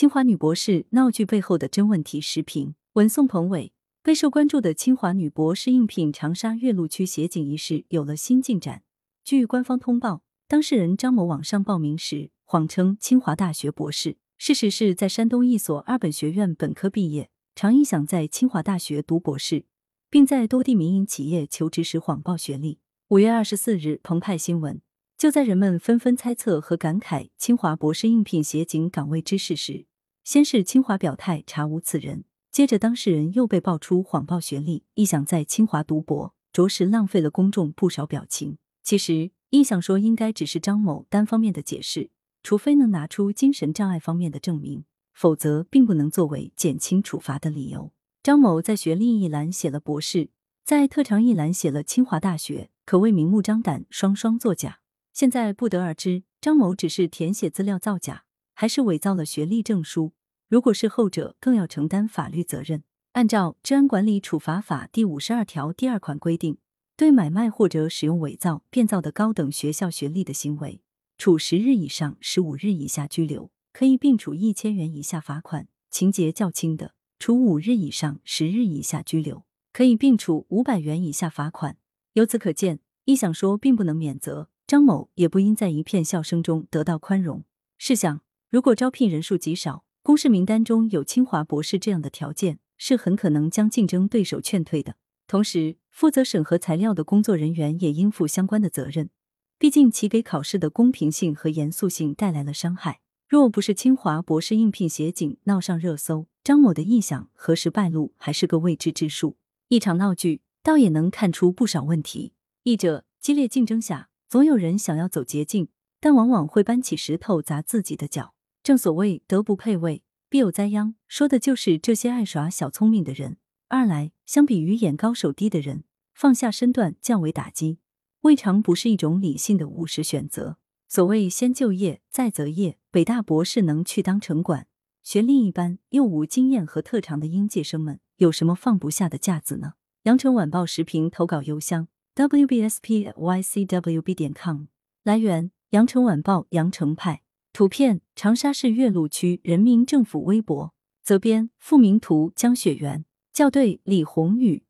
清华女博士闹剧背后的真问题时评，文宋鹏伟备受关注的清华女博士应聘长沙岳麓区协警一事有了新进展。据官方通报，当事人张某网上报名时谎称清华大学博士，事实是在山东一所二本学院本科毕业，常意想在清华大学读博士，并在多地民营企业求职时谎报学历。五月二十四日，澎湃新闻。就在人们纷纷猜测和感慨清华博士应聘协警岗位之事时，先是清华表态查无此人，接着当事人又被爆出谎报学历，臆想在清华读博，着实浪费了公众不少表情。其实，臆想说应该只是张某单方面的解释，除非能拿出精神障碍方面的证明，否则并不能作为减轻处罚的理由。张某在学历一栏写了博士，在特长一栏写了清华大学，可谓明目张胆，双双作假。现在不得而知，张某只是填写资料造假，还是伪造了学历证书。如果是后者，更要承担法律责任。按照《治安管理处罚法》第五十二条第二款规定，对买卖或者使用伪造、变造的高等学校学历的行为，处十日以上十五日以下拘留，可以并处一千元以下罚款；情节较轻的，处五日以上十日以下拘留，可以并处五百元以下罚款。由此可见，一想说并不能免责。张某也不应在一片笑声中得到宽容。试想，如果招聘人数极少，公示名单中有清华博士这样的条件，是很可能将竞争对手劝退的。同时，负责审核材料的工作人员也应负相关的责任，毕竟其给考试的公平性和严肃性带来了伤害。若不是清华博士应聘协警闹上热搜，张某的臆想何时败露还是个未知之数。一场闹剧，倒也能看出不少问题。译者：激烈竞争下。总有人想要走捷径，但往往会搬起石头砸自己的脚。正所谓德不配位，必有灾殃，说的就是这些爱耍小聪明的人。二来，相比于眼高手低的人，放下身段降维打击，未尝不是一种理性的务实选择。所谓先就业再择业，北大博士能去当城管，学历一般又无经验和特长的应届生们，有什么放不下的架子呢？羊城晚报时评投稿邮箱。wbspycwb 点 com 来源：羊城晚报羊城派图片：长沙市岳麓区人民政府微博责编：付明图江雪源校对：李宏宇。